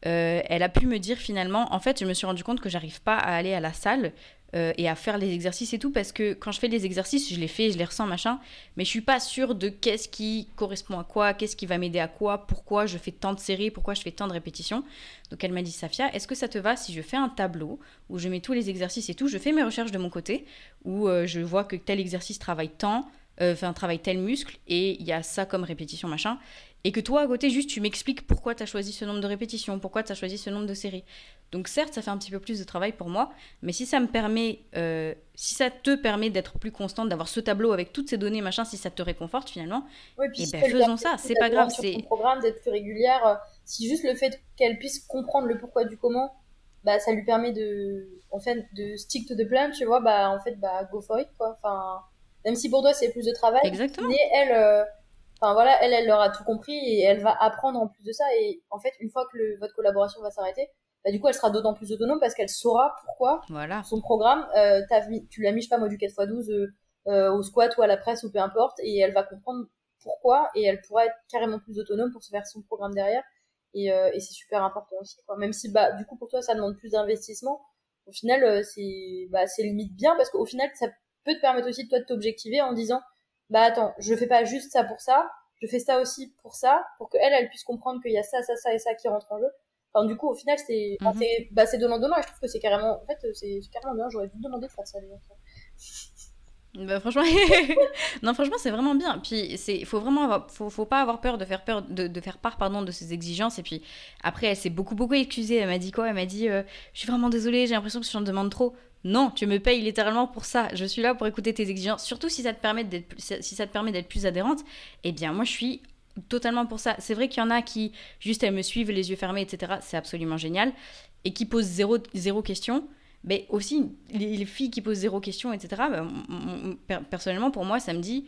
elle a pu me dire finalement, en fait, je me suis rendu compte que j'arrive pas à aller à la salle euh, et à faire les exercices et tout parce que quand je fais les exercices, je les fais, je les ressens, machin, mais je suis pas sûre de qu'est-ce qui correspond à quoi, qu'est-ce qui va m'aider à quoi, pourquoi je fais tant de séries, pourquoi je fais tant de répétitions. Donc elle m'a dit Safia, est-ce que ça te va si je fais un tableau où je mets tous les exercices et tout, je fais mes recherches de mon côté, où euh, je vois que tel exercice travaille tant, euh, enfin travaille tel muscle et il y a ça comme répétition machin et que toi à côté juste tu m'expliques pourquoi tu as choisi ce nombre de répétitions, pourquoi tu as choisi ce nombre de séries. Donc certes, ça fait un petit peu plus de travail pour moi, mais si ça me permet, euh, si ça te permet d'être plus constante, d'avoir ce tableau avec toutes ces données, machin, si ça te réconforte finalement, ouais, puis et eh ben, faisons ça, c'est pas grave. C'est programme d'être plus régulière. Euh, si juste le fait qu'elle puisse comprendre le pourquoi du comment, bah ça lui permet de, en fait, de stick to the plan, tu vois, bah en fait, bah go for it quoi. Enfin, même si pour toi c'est plus de travail, Exactement. mais elle. Euh, enfin voilà, elle, elle aura tout compris et elle va apprendre en plus de ça. Et en fait, une fois que le, votre collaboration va s'arrêter, bah, du coup, elle sera d'autant plus autonome parce qu'elle saura pourquoi voilà. son programme, euh, tu l'as mis, je sais pas moi, du 4x12 euh, euh, au squat ou à la presse ou peu importe, et elle va comprendre pourquoi et elle pourra être carrément plus autonome pour se faire son programme derrière. Et, euh, et c'est super important aussi, quoi. Même si, bah, du coup, pour toi, ça demande plus d'investissement, au final, euh, c'est bah, limite bien parce qu'au final, ça peut te permettre aussi de toi de t'objectiver en disant, bah attends, je fais pas juste ça pour ça, je fais ça aussi pour ça, pour qu'elle, elle puisse comprendre qu'il y a ça, ça, ça et ça qui rentre en jeu du coup, au final, c'est mm bah, donnant-donnant et je trouve que c'est carrément, en fait, c'est carrément bien. J'aurais dû demander de faire ça. Bah, franchement, non, franchement, c'est vraiment bien. Puis, c'est, faut vraiment, avoir... faut, faut pas avoir peur de faire peur, de, de, faire part, pardon, de ses exigences. Et puis, après, elle s'est beaucoup, beaucoup excusée. Elle m'a dit quoi? Elle m'a dit, euh, je suis vraiment désolée, j'ai l'impression que je t'en demande trop. Non, tu me payes littéralement pour ça. Je suis là pour écouter tes exigences. Surtout si ça te permet d'être, si ça te permet d'être plus adhérente. Eh bien, moi, je suis totalement pour ça. C'est vrai qu'il y en a qui, juste, elles me suivent les yeux fermés, etc. C'est absolument génial. Et qui posent zéro, zéro question. Mais aussi, les, filles qui posent zéro question, etc. Ben, personnellement, pour moi, ça me dit,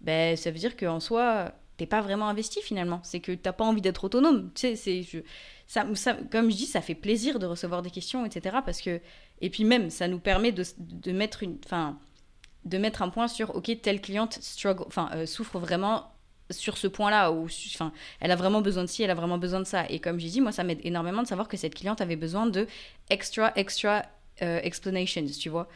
ben, ça veut dire qu'en soi, t'es pas vraiment investi finalement. C'est que t'as pas envie d'être autonome. Tu sais, c'est, ça, comme je dis, ça fait plaisir de recevoir des questions, etc. Parce que, et puis même, ça nous permet de, mettre une, enfin, de mettre un point sur, ok, telle cliente euh, souffre vraiment sur ce point-là où enfin elle a vraiment besoin de ci elle a vraiment besoin de ça. Et comme j'ai dit moi ça m'aide énormément de savoir que cette cliente avait besoin de extra extra euh, explanations tu vois.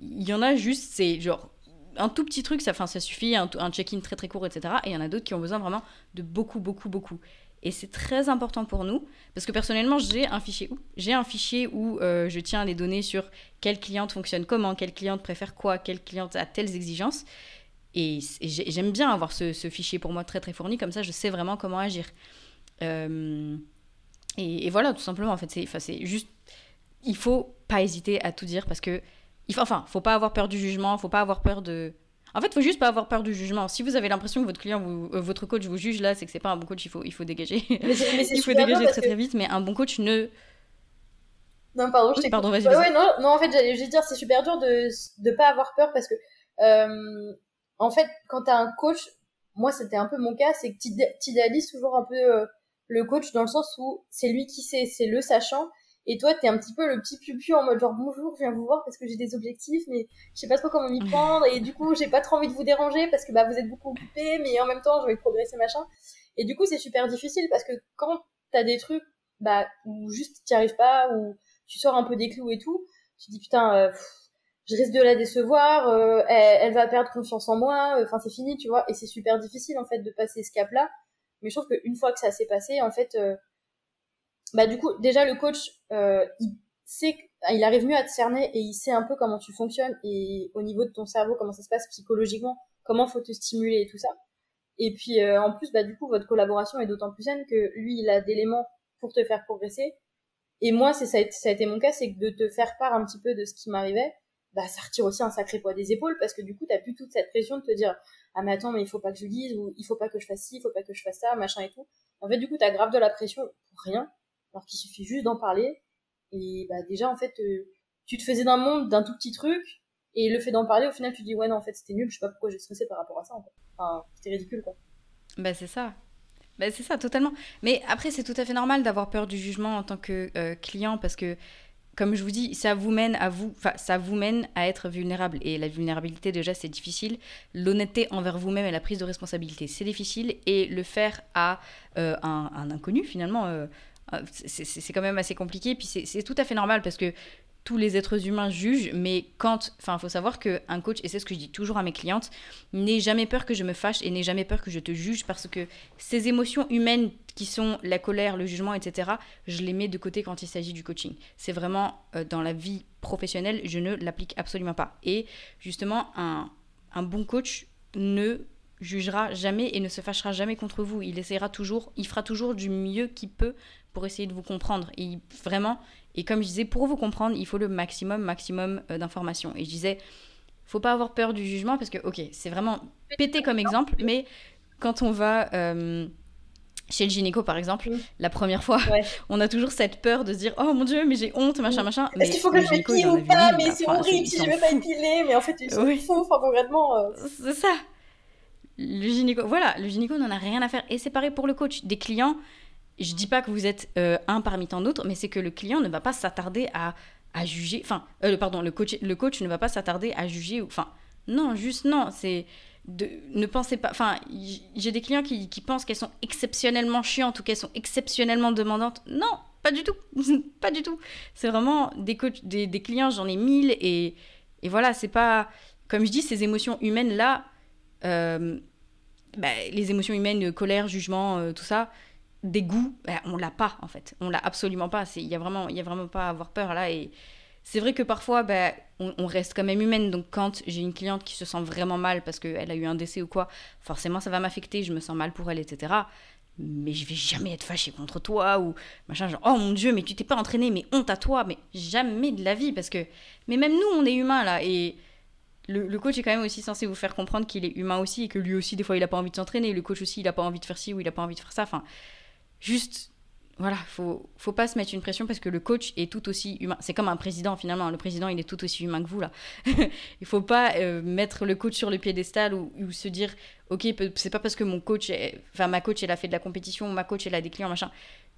Il y en a juste c'est genre un tout petit truc ça enfin ça suffit un check-in très très court etc et il y en a d'autres qui ont besoin vraiment de beaucoup beaucoup beaucoup et c'est très important pour nous parce que personnellement j'ai un fichier où? Un fichier où euh, je tiens les données sur quelle cliente fonctionne comment quelle cliente préfère quoi quelle cliente a telles exigences et, j'aime bien avoir ce, fichier pour moi très très fourni, comme ça je sais vraiment comment agir. Euh, et, voilà, tout simplement, en fait, c'est juste. Il faut pas hésiter à tout dire parce que. Il faut, enfin, faut pas avoir peur du jugement, faut pas avoir peur de. En fait, faut juste pas avoir peur du jugement. Si vous avez l'impression que votre client, vous, euh, votre coach vous juge là, c'est que c'est pas un bon coach, il faut, il faut dégager. Mais il faut dégager très très vite, mais un bon coach ne. Non, pardon, je Pardon, vas-y. Ouais, non, non, en fait, j'allais juste dire, c'est super dur de ne pas avoir peur parce que euh, en fait, quand t'as un coach, moi c'était un peu mon cas, c'est que t'idéalises toujours un peu euh, le coach dans le sens où c'est lui qui sait, c'est le sachant, et toi t'es un petit peu le petit pupu en mode genre bonjour, je viens vous voir parce que j'ai des objectifs, mais je sais pas trop comment m'y prendre, et du coup j'ai pas trop envie de vous déranger parce que bah vous êtes beaucoup occupé, mais en même temps je vais progresser machin. Et du coup c'est super difficile parce que quand t'as des trucs bah où juste t'y arrives pas, ou tu sors un peu des clous et tout, tu te dis putain euh, je risque de la décevoir, euh, elle, va perdre confiance en moi, euh, enfin c'est fini, tu vois, et c'est super difficile en fait de passer ce cap-là. Mais je trouve qu'une fois que ça s'est passé, en fait, euh, bah du coup déjà le coach, il sait, il arrive mieux à te cerner et il sait un peu comment tu fonctionnes et au niveau de ton cerveau comment ça se passe psychologiquement, comment faut te stimuler et tout ça. Et puis en plus, bah du coup votre collaboration est d'autant plus saine que lui il a d'éléments pour te faire progresser. Et moi c'est ça, ça a été mon cas, c'est de te faire part un petit peu de ce qui m'arrivait bah ça retire aussi un sacré poids des épaules parce que du coup t'as plus toute cette pression de te dire ah mais attends mais il faut pas que je lise ou il faut pas que je fasse ci il faut pas que je fasse ça machin et tout en fait du coup t'as grave de la pression pour rien alors qu'il suffit juste d'en parler et bah déjà en fait euh, tu te faisais d'un monde d'un tout petit truc et le fait d'en parler au final tu dis ouais non en fait c'était nul je sais pas pourquoi j'ai stressé par rapport à ça en fait. enfin c'était ridicule quoi bah c'est ça bah c'est ça totalement mais après c'est tout à fait normal d'avoir peur du jugement en tant que euh, client parce que comme je vous dis, ça vous mène à vous, ça vous mène à être vulnérable. Et la vulnérabilité, déjà, c'est difficile. L'honnêteté envers vous-même et la prise de responsabilité, c'est difficile. Et le faire à euh, un, inconnu, finalement, c'est quand même assez compliqué. Puis c'est tout à fait normal parce que tous les êtres humains jugent, mais quand, enfin, il faut savoir qu'un coach, et c'est ce que je dis toujours à mes clientes, n'aie jamais peur que je me fâche et n'aie jamais peur que je te juge parce que ces émotions humaines qui sont la colère, le jugement, etc., je les mets de côté quand il s'agit du coaching. C'est vraiment euh, dans la vie professionnelle, je ne l'applique absolument pas. Et justement, un, un bon coach ne jugera jamais et ne se fâchera jamais contre vous. Il essaiera toujours, il fera toujours du mieux qu'il peut pour essayer de vous comprendre. Et vraiment, et comme je disais, pour vous comprendre, il faut le maximum, maximum euh, d'informations. Et je disais, faut pas avoir peur du jugement parce que, ok, c'est vraiment pété comme exemple, mais quand on va euh, chez le gynéco, par exemple, la première fois, on a toujours cette peur de se dire, oh mon dieu, mais j'ai honte, machin, machin. Est-ce qu'il faut que je m'épile ou pas Mais c'est horrible si je veux pas épiler, mais en fait, c'est oui. faux, enfin, concrètement. Euh. C'est ça. Le gynéco, voilà, le gynéco n'en a rien à faire. Et c'est pareil pour le coach. Des clients, je dis pas que vous êtes euh, un parmi tant d'autres, mais c'est que le client ne va pas s'attarder à, à, juger. Enfin, euh, pardon, le coach, le coach ne va pas s'attarder à juger. Enfin, non, juste non. C'est de ne pensez pas. Enfin, j'ai des clients qui, qui pensent qu'elles sont exceptionnellement chiantes ou qu'elles sont exceptionnellement demandantes. Non, pas du tout, pas du tout. C'est vraiment des des clients, j'en ai mille et, et voilà, c'est pas comme je dis, ces émotions humaines là. Euh, bah, les émotions humaines, colère, jugement, tout ça, dégoût, ben, on l'a pas en fait. On l'a absolument pas. Il y a vraiment, y a vraiment pas à avoir peur là. Et c'est vrai que parfois, ben, on, reste quand même humaine. Donc quand j'ai une cliente qui se sent vraiment mal parce qu'elle a eu un décès ou quoi, forcément ça va m'affecter. Je me sens mal pour elle, etc. Mais je vais jamais être fâchée contre toi ou machin genre oh mon dieu mais tu t'es pas entraîné mais honte à toi mais jamais de la vie parce que mais même nous on est humains là et le, coach est quand même aussi censé vous faire comprendre qu'il est humain aussi et que lui aussi des fois il a pas envie de s'entraîner le coach aussi il a pas envie de faire ci ou il a pas envie de faire ça enfin juste voilà, faut faut pas se mettre une pression parce que le coach est tout aussi humain. C'est comme un président finalement. Le président, il est tout aussi humain que vous là. il faut pas euh, mettre le coach sur le piédestal ou, ou se dire ok, c'est pas parce que mon coach, enfin ma coach, elle a fait de la compétition, ma coach, elle a des clients machin,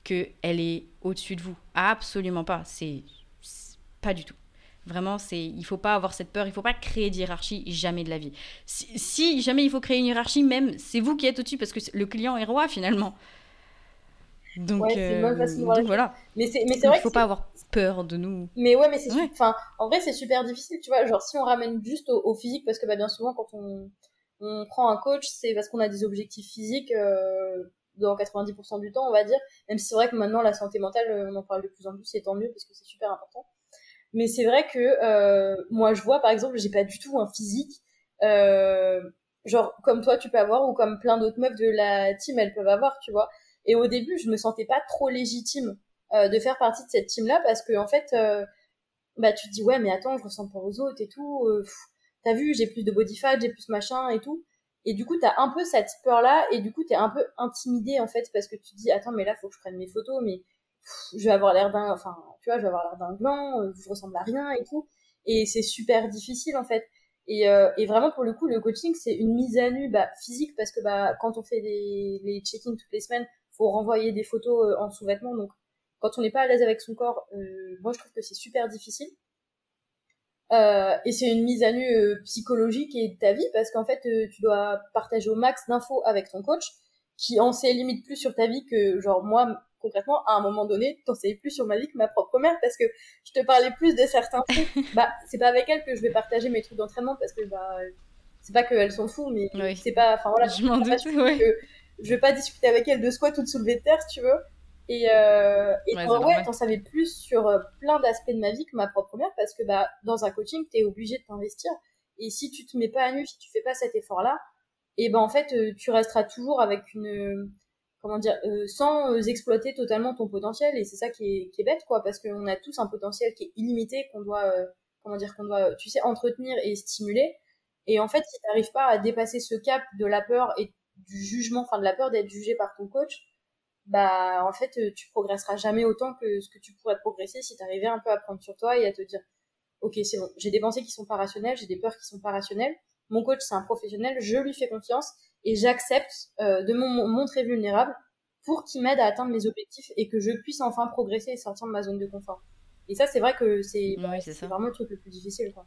que elle est au-dessus de vous. Absolument pas. C'est pas du tout. Vraiment, c'est il faut pas avoir cette peur. Il faut pas créer d'hierarchie jamais de la vie. Si, si jamais il faut créer une hiérarchie, même c'est vous qui êtes au-dessus parce que le client est roi finalement. Donc, euh, voilà. Mais c'est mais c'est vrai. Il faut pas avoir peur de nous. Mais ouais, mais c'est enfin en vrai c'est super difficile, tu vois. Genre si on ramène juste au, physique, parce que bah bien souvent quand on on prend un coach, c'est parce qu'on a des objectifs physiques. Euh, dans 90% du temps, on va dire. Même si c'est vrai que maintenant la santé mentale, on en parle de plus en plus, c'est tant mieux parce que c'est super important. Mais c'est vrai que euh, moi je vois par exemple, j'ai pas du tout un physique euh, genre comme toi tu peux avoir ou comme plein d'autres meufs de la team elles peuvent avoir, tu vois. Et au début, je me sentais pas trop légitime euh, de faire partie de cette team-là parce que en fait, euh, bah tu te dis ouais mais attends, je ressemble pas aux autres et tout. Euh, t'as vu, j'ai plus de body fat, j'ai plus machin et tout. Et du coup, t'as un peu cette peur-là et du coup, t'es un peu intimidé en fait parce que tu te dis attends mais là faut que je prenne mes photos mais je vais avoir l'air d'un, enfin je vais avoir l'air d'un blanc, euh, je ressemble à rien et tout. Et c'est super difficile en fait. Et, euh, vraiment pour le coup le coaching c'est une mise à nu bah, physique parce que bah quand on fait les check-in toutes les semaines faut renvoyer des photos euh, en sous-vêtements. Donc, quand on n'est pas à l'aise avec son corps, moi je trouve que c'est super difficile. Et c'est une mise à nu psychologique et de ta vie parce qu'en fait tu dois partager au max d'infos avec ton coach qui en sait limite plus sur ta vie que genre moi concrètement à un moment donné t'en sais plus sur ma vie que ma propre mère parce que je te parlais plus de certains trucs. Bah c'est pas avec elle que je vais partager mes trucs d'entraînement parce que bah c'est pas qu'elles sont fous mais c'est pas enfin voilà. Je m'en doute ouais je vais pas discuter avec elle de squat ou de soulever de terre, si tu veux. Et, euh, et ouais, t'en savais plus sur euh, plein d'aspects de ma vie que ma propre mère, parce que bah, dans un coaching, t'es obligé de t'investir. Et si tu te mets pas à nu, si tu fais pas cet effort-là, et ben en fait, euh, tu resteras toujours avec une, comment dire, euh, sans exploiter totalement ton potentiel. Et c'est ça qui est, qui est bête, quoi, parce qu'on a tous un potentiel qui est illimité, qu'on doit, comment dire, qu'on doit, tu sais, entretenir et stimuler. Et en fait, si t'arrives pas à dépasser ce cap de la peur et du jugement, enfin de la peur d'être jugé par ton coach, bah en fait tu progresseras jamais autant que ce que tu pourrais progresser si t'arrivais un peu à prendre sur toi et à te dire ok c'est bon j'ai des pensées qui sont pas rationnelles j'ai des peurs qui sont pas rationnelles mon coach c'est un professionnel je lui fais confiance et j'accepte euh, de me montrer vulnérable pour qu'il m'aide à atteindre mes objectifs et que je puisse enfin progresser et sortir de ma zone de confort. Et ça c'est vrai que c'est vraiment le truc le plus difficile quoi.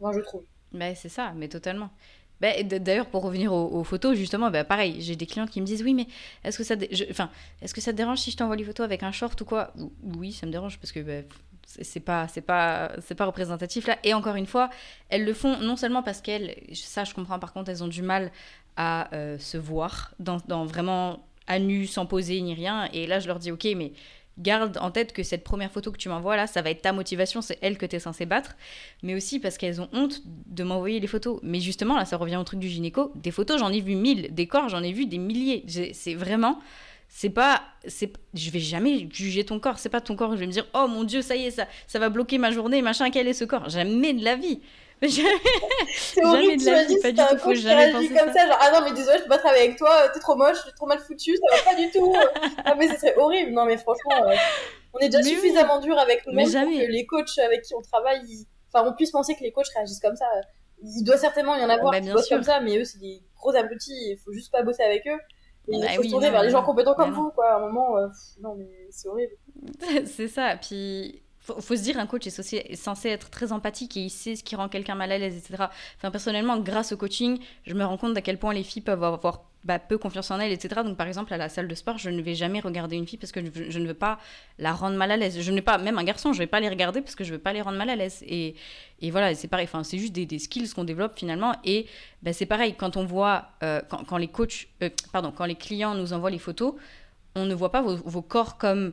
Enfin, je trouve. Bah, c'est ça mais totalement. Bah, D'ailleurs, pour revenir aux, photos, justement, bah, pareil, j'ai des clientes qui me disent Oui, mais est-ce que, ça enfin, est que ça te dérange si je t'envoie les photos avec un short ou quoi? Oui, ça me dérange parce que bah, c'est pas c'est pas c'est pas représentatif là et encore une fois elles le font non seulement parce qu'elles ça je comprends par contre elles ont du mal à euh, se voir dans, vraiment à nu sans poser ni rien et là je leur dis ok mais garde en tête que cette première photo que tu m'envoies là, ça va être ta motivation, c'est elle que tu es censé battre, mais aussi parce qu'elles ont honte de m'envoyer les photos. Mais justement, là, ça revient au truc du gynéco. Des photos, j'en ai vu mille, des corps, j'en ai vu des milliers. C'est vraiment. C'est pas. c'est Je vais jamais juger ton corps, c'est pas ton corps, je vais me dire, oh mon dieu, ça y est, ça, ça va bloquer ma journée, machin, quel est ce corps? Jamais de la vie. c'est horrible, jamais de la vie, pas du tout, faut jamais penser comme ça. genre, ah non, mais désolé, je peux pas travailler avec toi, t'es trop moche, t'es trop mal foutu, ça va pas du tout. ah, mais ce serait horrible. Non, mais franchement, euh, on est déjà suffisamment dur avec nous pour que les coachs avec qui on travaille, enfin, on puisse penser que les coachs réagissent comme ça. Il doit certainement y en avoir bah, qui bossent comme ça, mais eux, c'est des gros abrutis, il faut juste pas bosser avec eux. Et il bah faut se tourner vers les gens compétents comme vous, quoi. À un moment, euh, non, mais c'est horrible. c'est ça, puis faut, faut se dire, un coach est censé, être très empathique et il sait ce qui rend quelqu'un mal à l'aise, etc. Enfin, personnellement, grâce au coaching, je me rends compte à quel point les filles peuvent avoir bah, peu confiance en elles, etc. Donc, par exemple, à la salle de sport, je ne vais jamais regarder une fille parce que je, ne veux pas la rendre mal à l'aise. Je n'ai pas, même un garçon, je ne vais pas les regarder parce que je ne veux pas les rendre mal à l'aise. Et, voilà, c'est pareil. Enfin, c'est juste des, skills qu'on développe finalement. Et bah, c'est pareil, quand on voit, euh, quand, les coachs, euh, pardon, quand les clients nous envoient les photos, on ne voit pas vos corps comme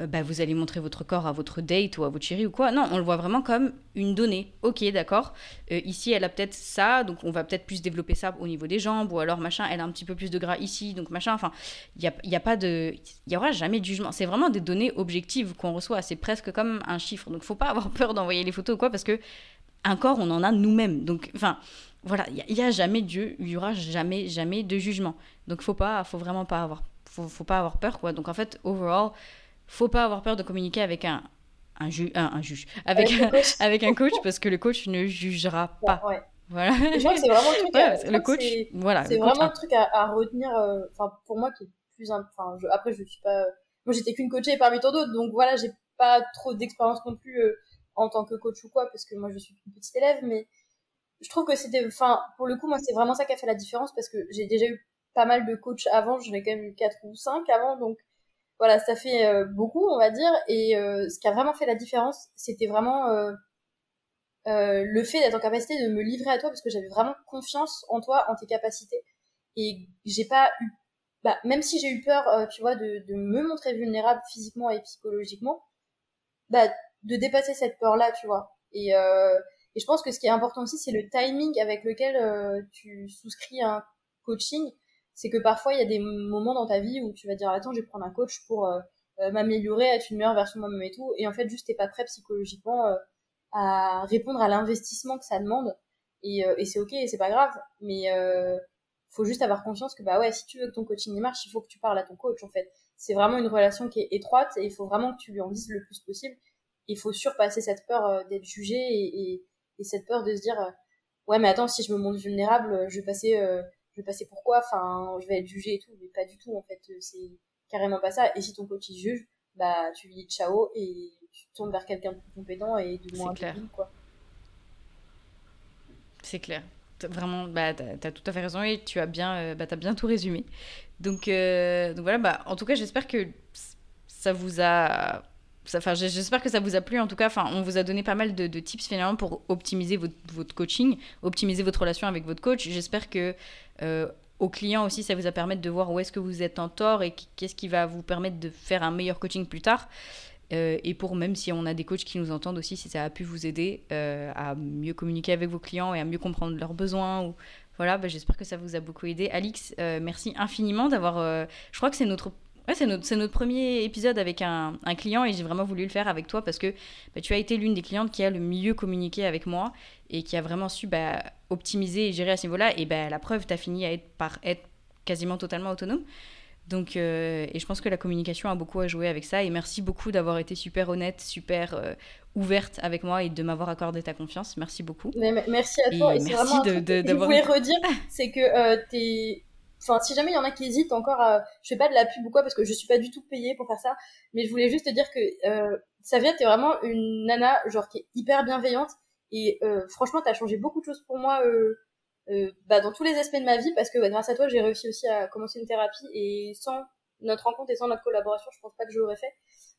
euh, bah, vous allez montrer votre corps à votre date ou à votre chérie ou quoi. Non, on le voit vraiment comme une donnée. Ok, d'accord. Euh, ici, elle a peut-être ça, donc on va peut-être plus développer ça au niveau des jambes, ou alors machin, elle a un petit peu plus de gras ici, donc machin. Enfin, il n'y a, y a pas de. Il y aura jamais de jugement. C'est vraiment des données objectives qu'on reçoit. C'est presque comme un chiffre. Donc, faut pas avoir peur d'envoyer les photos ou quoi, parce que un corps, on en a nous-mêmes. Donc, enfin. Voilà, il n'y a, jamais Dieu, il y aura jamais, jamais de jugement. Donc, faut pas, faut vraiment pas avoir, faut, faut pas avoir peur, quoi. Donc, en fait, overall, faut pas avoir peur de communiquer avec un, un, un, juge, avec, un, avec un coach parce que le coach ne jugera pas. Voilà. Je crois que c'est vraiment le truc. à, le coach, voilà. C'est vraiment le truc à, retenir. Euh, pour moi, qui est plus. Enfin, après, je suis pas. Moi, j'étais qu'une coachée parmi tant d'autres, donc voilà, j'ai pas trop d'expérience non plus euh, en tant que coach ou quoi, parce que moi, je suis une petite élève, mais je trouve que c'était. Enfin, pour le coup, moi, c'est vraiment ça qui a fait la différence parce que j'ai déjà eu pas mal de coachs avant. J'en ai quand même eu 4 ou 5 avant, donc voilà, ça fait euh, beaucoup, on va dire. Et euh, ce qui a vraiment fait la différence, c'était vraiment euh, le fait d'être en capacité de me livrer à toi parce que j'avais vraiment confiance en toi, en tes capacités. Et j'ai pas eu, bah, même si j'ai eu peur, tu vois, de, me montrer vulnérable physiquement et psychologiquement, bah, de dépasser cette peur-là, tu vois. Et, et je pense que ce qui est important aussi, c'est le timing avec lequel tu souscris un coaching c'est que parfois il y a des moments dans ta vie où tu vas dire attends je vais prendre un coach pour euh, euh, m'améliorer être une meilleure version de moi-même et tout. Et en fait juste t'es pas prêt psychologiquement euh, à répondre à l'investissement que ça demande. Et, et c'est ok c'est pas grave. Mais faut juste avoir conscience que bah ouais si tu veux que ton coaching marche il faut que tu parles à ton coach en fait. C'est vraiment une relation qui est étroite et il faut vraiment que tu lui en dises le plus possible. Il faut surpasser cette peur d'être jugé et, et, et, cette peur de se dire ouais mais attends si je me montre vulnérable je vais passer je vais passer pourquoi, enfin, je vais être jugé et tout, mais pas du tout, en fait, c'est carrément pas ça. Et si ton coach il juge, bah, tu lui dis ciao et tu tournes vers quelqu'un de plus compétent et de moins clair. quoi. C'est clair. Vraiment, bah, tu as, tout à fait raison et tu as bien, euh, bah, as bien tout résumé. Donc, euh, donc voilà, bah, en tout cas, j'espère que ça vous a Enfin, j'espère que ça vous a plu. En tout cas, enfin, on vous a donné pas mal de, tips finalement pour optimiser votre, coaching, optimiser votre relation avec votre coach. J'espère que euh, aux clients aussi, ça vous a permis de voir où est-ce que vous êtes en tort et qu'est-ce qui va vous permettre de faire un meilleur coaching plus tard. Euh, et pour même si on a des coachs qui nous entendent aussi, si ça a pu vous aider euh, à mieux communiquer avec vos clients et à mieux comprendre leurs besoins. Voilà, bah, j'espère que ça vous a beaucoup aidé. Alix, merci infiniment d'avoir. je crois que c'est notre Ouais, c'est notre, notre, premier épisode avec un, un client et j'ai vraiment voulu le faire avec toi parce que bah, tu as été l'une des clientes qui a le mieux communiqué avec moi et qui a vraiment su bah, optimiser et gérer à ce niveau-là. Et bah, la preuve, tu as fini à être, par être quasiment totalement autonome. Donc, euh, et je pense que la communication a beaucoup à jouer avec ça. Et merci beaucoup d'avoir été super honnête, super euh, ouverte avec moi et de m'avoir accordé ta confiance. Merci beaucoup. Mais, merci à toi. Et, merci vraiment de, de, je voulais redire, c'est que euh, t'es enfin si jamais il y en a qui hésitent encore à je fais pas de la pub ou quoi parce que je suis pas du tout payée pour faire ça mais je voulais juste te dire que euh, Savia t'es vraiment une nana genre qui est hyper bienveillante. Et euh, franchement t'as changé beaucoup de choses pour moi euh, euh, bah, dans tous les aspects de ma vie parce que bah, grâce à toi j'ai réussi aussi à commencer une thérapie. Et sans notre rencontre et sans notre collaboration je pense pas que je l'aurais fait.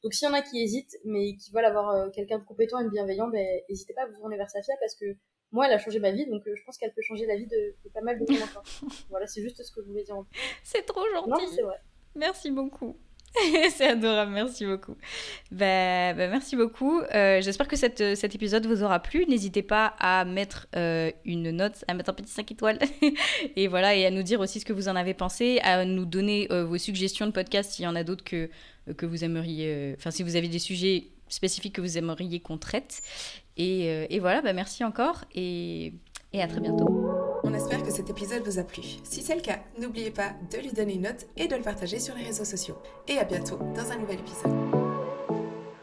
Donc s'il y en a qui hésitent mais qui veulent avoir euh, quelqu'un de compétent et de bienveillant ben n'hésitez pas à vous tourner vers Safia parce que moi elle a changé ma vie donc euh, je pense qu'elle peut changer la vie de, pas mal de gens encore voilà c'est juste ce que je voulais dire c'est trop gentil non c'est vrai merci beaucoup c'est adorable, merci beaucoup. Bah, bah, merci beaucoup. Euh, j'espère que cette, cet épisode vous aura plu. N'hésitez pas à mettre euh, une note, à mettre un petit 5 étoiles. et voilà, et à nous dire aussi ce que vous en avez pensé, à nous donner euh, vos suggestions de podcast s'il y en a d'autres que, que vous aimeriez. Enfin, si vous avez des sujets spécifiques que vous aimeriez qu'on traite. Et, et voilà, bah, merci encore et à très bientôt. On espère que cet épisode vous a plu. Si c'est le cas, n'oubliez pas de lui donner une note et de le partager sur les réseaux sociaux. Et à bientôt dans un nouvel épisode.